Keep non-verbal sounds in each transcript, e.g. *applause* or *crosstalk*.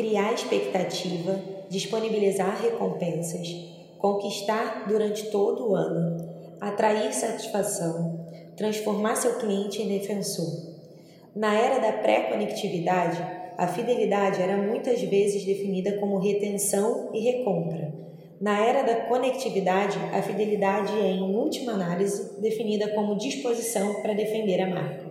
criar expectativa, disponibilizar recompensas, conquistar durante todo o ano, atrair satisfação, transformar seu cliente em defensor. Na era da pré-conectividade, a fidelidade era muitas vezes definida como retenção e recompra. Na era da conectividade, a fidelidade é, em última análise, definida como disposição para defender a marca.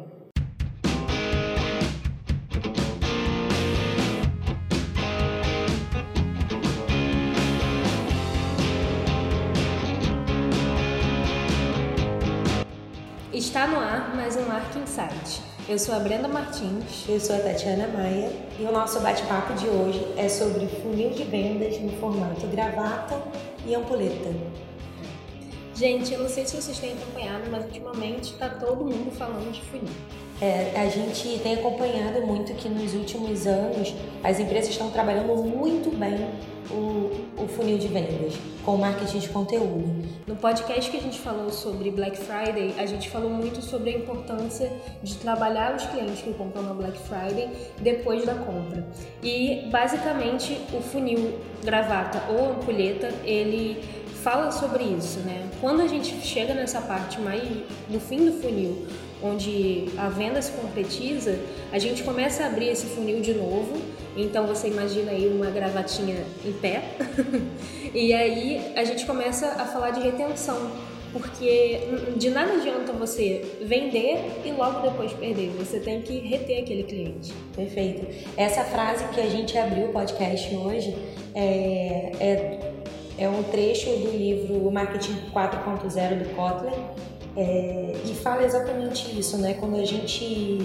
Está no ar mais um Mark Insight. Eu sou a Brenda Martins. Eu sou a Tatiana Maia e o nosso bate-papo de hoje é sobre funil de vendas no formato gravata e ampuleta. Gente, eu não sei se vocês têm acompanhado, mas ultimamente está todo mundo falando de funil. É, a gente tem acompanhado muito que nos últimos anos as empresas estão trabalhando muito bem o, o funil de vendas com marketing de conteúdo. No podcast que a gente falou sobre Black Friday, a gente falou muito sobre a importância de trabalhar os clientes que compram na Black Friday depois da compra. E basicamente o funil gravata ou ampulheta, ele fala sobre isso, né? Quando a gente chega nessa parte mais do fim do funil, onde a venda se concretiza, a gente começa a abrir esse funil de novo. Então você imagina aí uma gravatinha em pé. *laughs* e aí a gente começa a falar de retenção, porque de nada adianta você vender e logo depois perder. Você tem que reter aquele cliente. Perfeito. Essa frase que a gente abriu o podcast hoje é, é, é um trecho do livro O Marketing 4.0 do Kotler é, e fala exatamente isso, né? Quando a gente.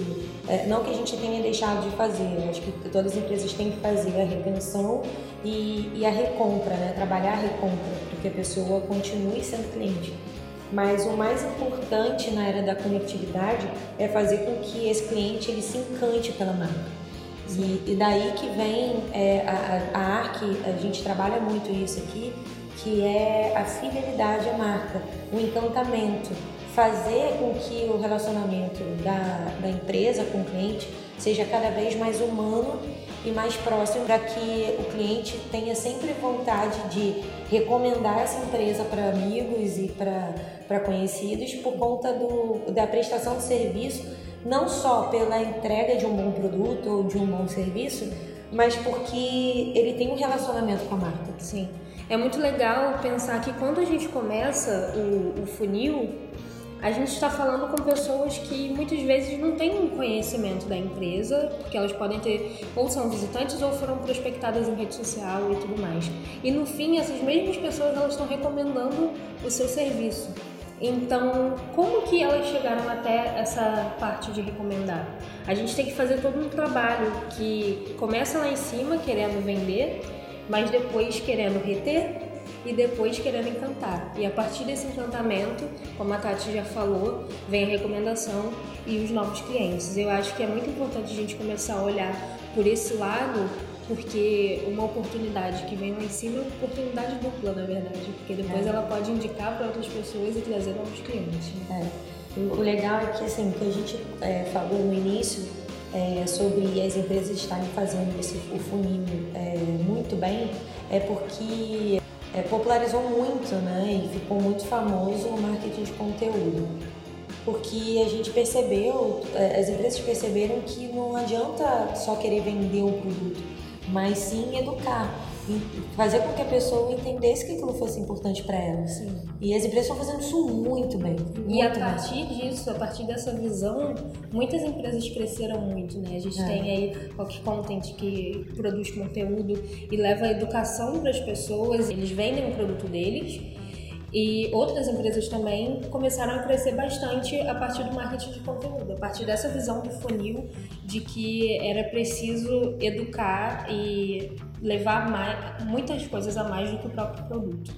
É, não que a gente tenha deixado de fazer, acho que todas as empresas têm que fazer a retenção e, e a recompra, né? Trabalhar a recompra, para que a pessoa continue sendo cliente. Mas o mais importante na era da conectividade é fazer com que esse cliente ele se encante pela marca. E, e daí que vem é, a, a ARC, a gente trabalha muito isso aqui, que é a fidelidade à marca, o encantamento. Fazer com que o relacionamento da, da empresa com o cliente seja cada vez mais humano e mais próximo para que o cliente tenha sempre vontade de recomendar essa empresa para amigos e para conhecidos por conta do, da prestação de serviço, não só pela entrega de um bom produto ou de um bom serviço, mas porque ele tem um relacionamento com a marca. Sim. É muito legal pensar que quando a gente começa o, o funil, a gente está falando com pessoas que muitas vezes não têm um conhecimento da empresa, porque elas podem ter ou são visitantes ou foram prospectadas em rede social e tudo mais. E no fim, essas mesmas pessoas elas estão recomendando o seu serviço. Então, como que elas chegaram até essa parte de recomendar? A gente tem que fazer todo um trabalho que começa lá em cima querendo vender, mas depois querendo reter e depois querendo encantar. E a partir desse encantamento, como a Tati já falou, vem a recomendação e os novos clientes. Eu acho que é muito importante a gente começar a olhar por esse lado, porque uma oportunidade que vem lá em cima é uma oportunidade dupla, na verdade, porque depois é. ela pode indicar para outras pessoas e trazer novos clientes. É. O legal é que, assim, que a gente é, falou no início é, sobre as empresas estarem fazendo esse, o funil é, muito bem, é porque é, popularizou muito, né? E ficou muito famoso o marketing de conteúdo. Porque a gente percebeu, é, as empresas perceberam que não adianta só querer vender um produto, mas sim educar fazer com que a pessoa entendesse que aquilo fosse importante para ela. Sim. E as empresas estão fazendo isso muito bem. Muito e a partir bem. disso, a partir dessa visão, muitas empresas cresceram muito, né? A gente é. tem aí Rock Content que produz conteúdo e leva a educação para as pessoas, eles vendem o produto deles e outras empresas também começaram a crescer bastante a partir do marketing de conteúdo, a partir dessa visão do funil de que era preciso educar e levar mais, muitas coisas a mais do que o próprio produto.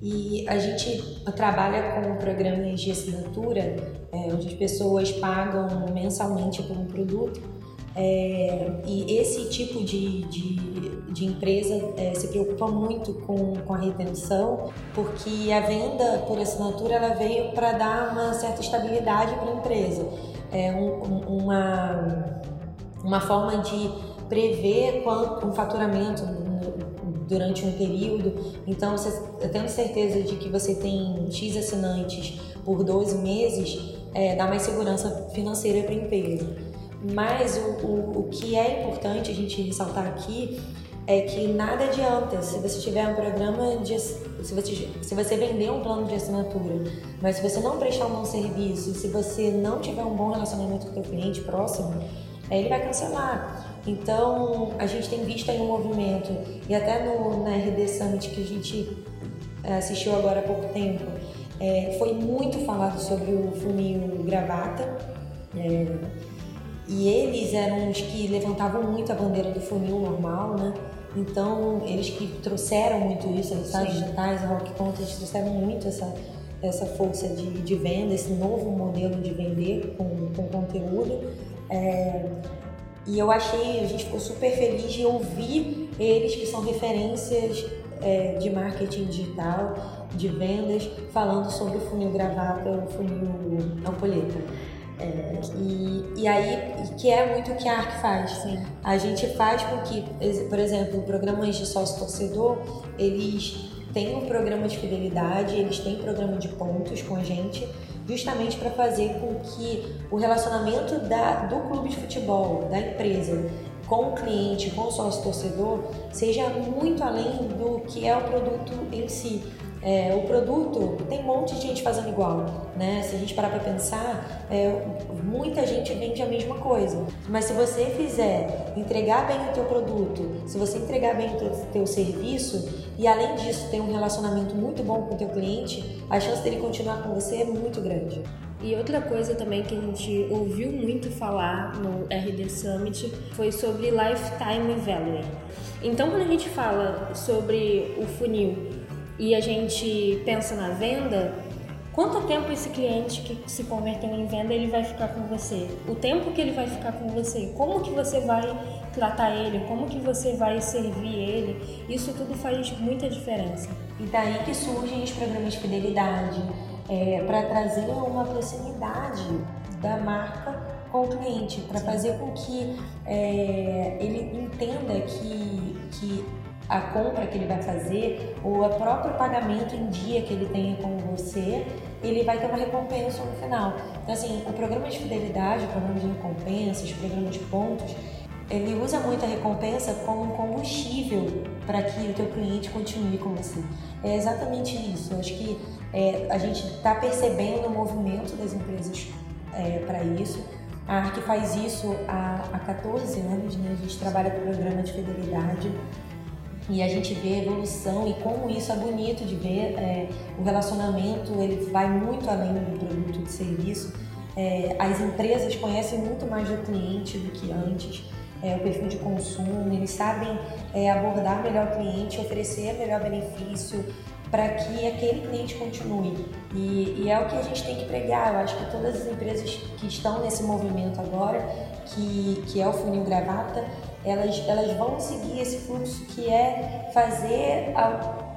E a gente trabalha com programas de assinatura, é, onde as pessoas pagam mensalmente por um produto é, e esse tipo de, de, de empresa é, se preocupa muito com, com a retenção, porque a venda por assinatura ela veio para dar uma certa estabilidade para a empresa. É um, uma, uma forma de prever quanto um faturamento durante um período. Então, você, tendo certeza de que você tem X assinantes por 12 meses, é, dá mais segurança financeira para a empresa. Mas o, o, o que é importante a gente ressaltar aqui é que nada adianta se você tiver um programa de se você, se você vender um plano de assinatura, mas se você não prestar um bom serviço, se você não tiver um bom relacionamento com o seu cliente próximo, ele vai cancelar. Então, a gente tem visto aí um movimento, e até no, na RD Summit que a gente é, assistiu agora há pouco tempo, é, foi muito falado sobre o funil gravata. É, e eles eram os que levantavam muito a bandeira do funil normal, né? Então, eles que trouxeram muito isso, os estados digitais, a Rock Content, eles trouxeram muito essa, essa força de, de venda, esse novo modelo de vender com, com conteúdo. É, e eu achei, a gente ficou super feliz de ouvir eles, que são referências é, de marketing digital, de vendas, falando sobre o funil gravata, o funil ampulheta. É, e, e aí, que é muito o que a ARC faz. Sim. A gente faz com que, por exemplo, programas de sócio-torcedor, eles têm um programa de fidelidade, eles têm programa de pontos com a gente, justamente para fazer com que o relacionamento da, do clube de futebol, da empresa, com o cliente, com o sócio-torcedor, seja muito além do que é o produto em si. É, o produto tem um monte de gente fazendo igual, né? Se a gente parar para pensar, é, muita gente vende a mesma coisa. Mas se você fizer entregar bem o teu produto, se você entregar bem o teu, teu serviço e além disso ter um relacionamento muito bom com o teu cliente, a chance dele continuar com você é muito grande. E outra coisa também que a gente ouviu muito falar no RD Summit foi sobre lifetime value. Então, quando a gente fala sobre o funil e a gente pensa na venda, quanto tempo esse cliente que se converteu em venda ele vai ficar com você? O tempo que ele vai ficar com você? Como que você vai tratar ele? Como que você vai servir ele? Isso tudo faz muita diferença. E daí que surgem os programas de fidelidade, é, para trazer uma proximidade da marca com o cliente, para fazer com que é, ele entenda que, que a compra que ele vai fazer ou o próprio pagamento em dia que ele tenha com você, ele vai ter uma recompensa no final. Então, assim, o programa de fidelidade, o programa de recompensas, o programa de pontos, ele usa muito a recompensa como combustível para que o teu cliente continue com você. É exatamente isso. Eu acho que é, a gente está percebendo o movimento das empresas é, para isso. A ARC faz isso há, há 14 anos, né? a gente trabalha com programa de fidelidade e a gente vê a evolução e como isso é bonito de ver. É, o relacionamento ele vai muito além do produto de serviço. É, as empresas conhecem muito mais do cliente do que antes. É, o perfil de consumo, eles sabem é, abordar melhor o cliente, oferecer melhor benefício para que aquele cliente continue. E, e, é o que a gente tem que pregar. Eu acho que todas as empresas que estão nesse movimento agora, que, que é o funil gravata, elas, elas vão seguir esse fluxo que é fazer,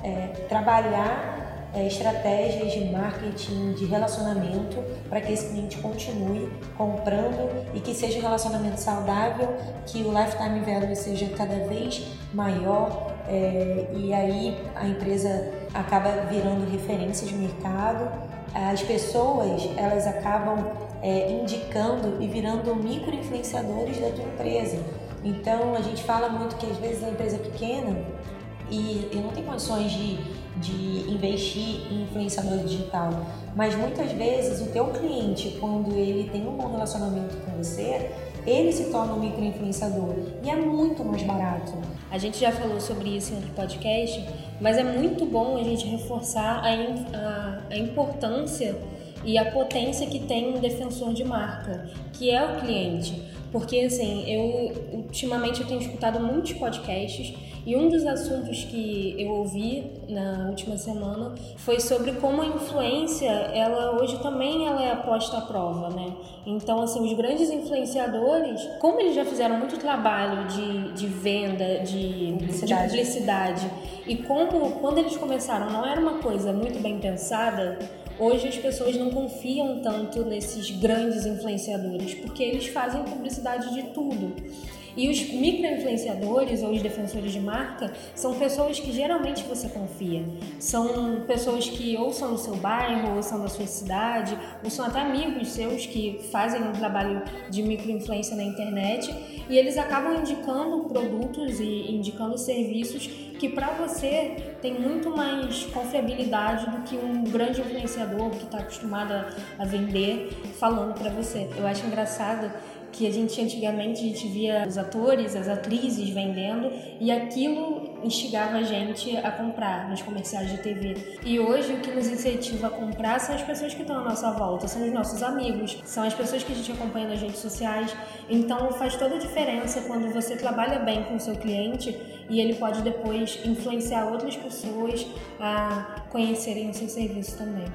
é, trabalhar é, estratégias de marketing, de relacionamento para que esse cliente continue comprando e que seja um relacionamento saudável, que o lifetime value seja cada vez maior é, e aí a empresa acaba virando referência de mercado. As pessoas elas acabam é, indicando e virando micro-influenciadores da tua empresa. Então a gente fala muito que às vezes a empresa é pequena e, e não tem condições de, de investir em influenciador digital. Mas muitas vezes o teu cliente, quando ele tem um bom relacionamento com você, ele se torna um microinfluenciador e é muito mais barato. A gente já falou sobre isso outro podcast, mas é muito bom a gente reforçar a, a, a importância e a potência que tem um defensor de marca, que é o cliente. Porque, assim, eu ultimamente eu tenho escutado muitos podcasts e um dos assuntos que eu ouvi na última semana foi sobre como a influência, ela hoje também ela é posta à prova, né? Então, assim, os grandes influenciadores, como eles já fizeram muito trabalho de, de venda, de publicidade. de publicidade, e como quando eles começaram não era uma coisa muito bem pensada, Hoje as pessoas não confiam tanto nesses grandes influenciadores, porque eles fazem publicidade de tudo. E os micro-influenciadores ou os defensores de marca são pessoas que geralmente você confia. São pessoas que ou são do seu bairro, ou são da sua cidade, ou são até amigos seus que fazem um trabalho de micro-influência na internet e eles acabam indicando produtos e indicando serviços que para você tem muito mais confiabilidade do que um grande influenciador que está acostumado a vender falando para você. Eu acho engraçado que a gente antigamente a gente via os atores, as atrizes vendendo e aquilo instigava a gente a comprar nos comerciais de TV. E hoje o que nos incentiva a comprar são as pessoas que estão à nossa volta, são os nossos amigos, são as pessoas que a gente acompanha nas redes sociais. Então faz toda a diferença quando você trabalha bem com o seu cliente e ele pode depois influenciar outras pessoas a conhecerem o seu serviço também.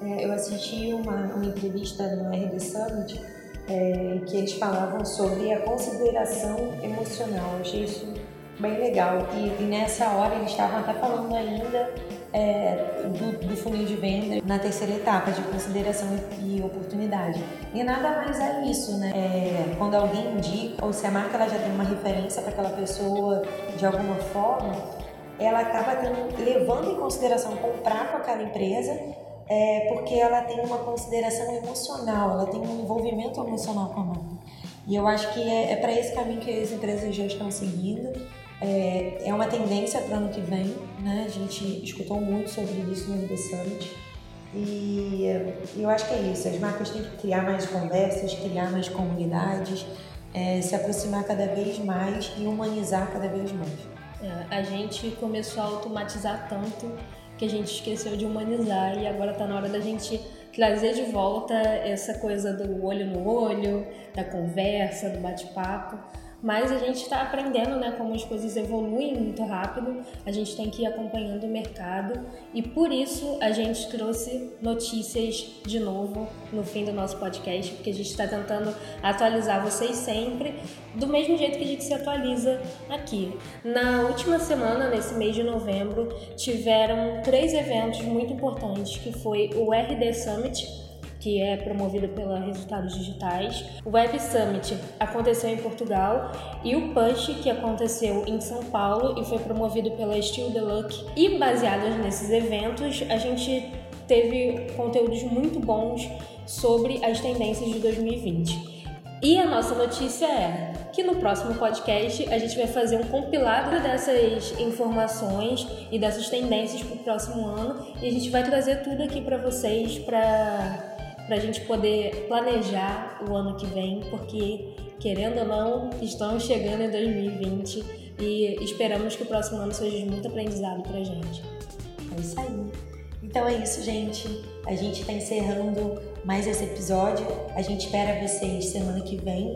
É, eu assisti uma, uma entrevista no RD Summit é, que eles falavam sobre a consideração emocional. Eu achei isso bem legal. E, e nessa hora eles estavam até falando ainda é, do, do, funil de venda na terceira etapa de consideração e oportunidade. E nada mais é isso, né? É, quando alguém indica, ou se a marca ela já tem uma referência para aquela pessoa de alguma forma, ela acaba tendo, levando em consideração comprar com aquela empresa é porque ela tem uma consideração emocional, ela tem um envolvimento emocional com a marca. E eu acho que é, é para esse caminho que as empresas já estão seguindo. É, é uma tendência para o ano que vem, né? A gente escutou muito sobre isso no The Summit. E eu acho que é isso, as marcas têm que criar mais conversas, criar mais comunidades, é, se aproximar cada vez mais e humanizar cada vez mais. É, a gente começou a automatizar tanto que a gente esqueceu de humanizar e agora está na hora da gente trazer de volta essa coisa do olho no olho, da conversa, do bate-papo mas a gente está aprendendo, né, como as coisas evoluem muito rápido, a gente tem que ir acompanhando o mercado e por isso a gente trouxe notícias de novo no fim do nosso podcast, porque a gente está tentando atualizar vocês sempre do mesmo jeito que a gente se atualiza aqui. Na última semana, nesse mês de novembro, tiveram três eventos muito importantes, que foi o RD Summit, que é promovido pela Resultados Digitais. O Web Summit aconteceu em Portugal e o Push, que aconteceu em São Paulo e foi promovido pela Steel Deluxe. E baseados nesses eventos, a gente teve conteúdos muito bons sobre as tendências de 2020. E a nossa notícia é que no próximo podcast a gente vai fazer um compilado dessas informações e dessas tendências para o próximo ano e a gente vai trazer tudo aqui para vocês para para a gente poder planejar o ano que vem, porque, querendo ou não, estamos chegando em 2020 e esperamos que o próximo ano seja de muito aprendizado para a gente. É isso aí. Então é isso, gente. A gente está encerrando mais esse episódio. A gente espera vocês semana que vem.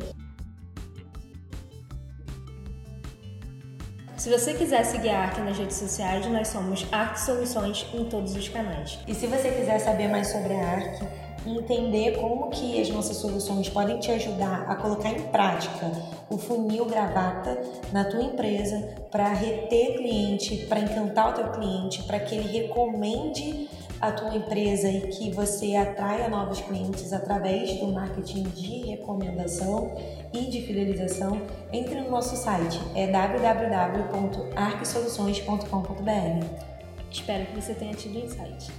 Se você quiser seguir a ARC nas redes sociais, nós somos ARC Soluções em todos os canais. E se você quiser saber mais sobre a ARC, entender como que as nossas soluções podem te ajudar a colocar em prática o funil gravata na tua empresa para reter cliente, para encantar o teu cliente, para que ele recomende a tua empresa e que você atraia novos clientes através do marketing de recomendação e de fidelização, entre no nosso site, é www.arcsoluções.com.br. Espero que você tenha tido insight.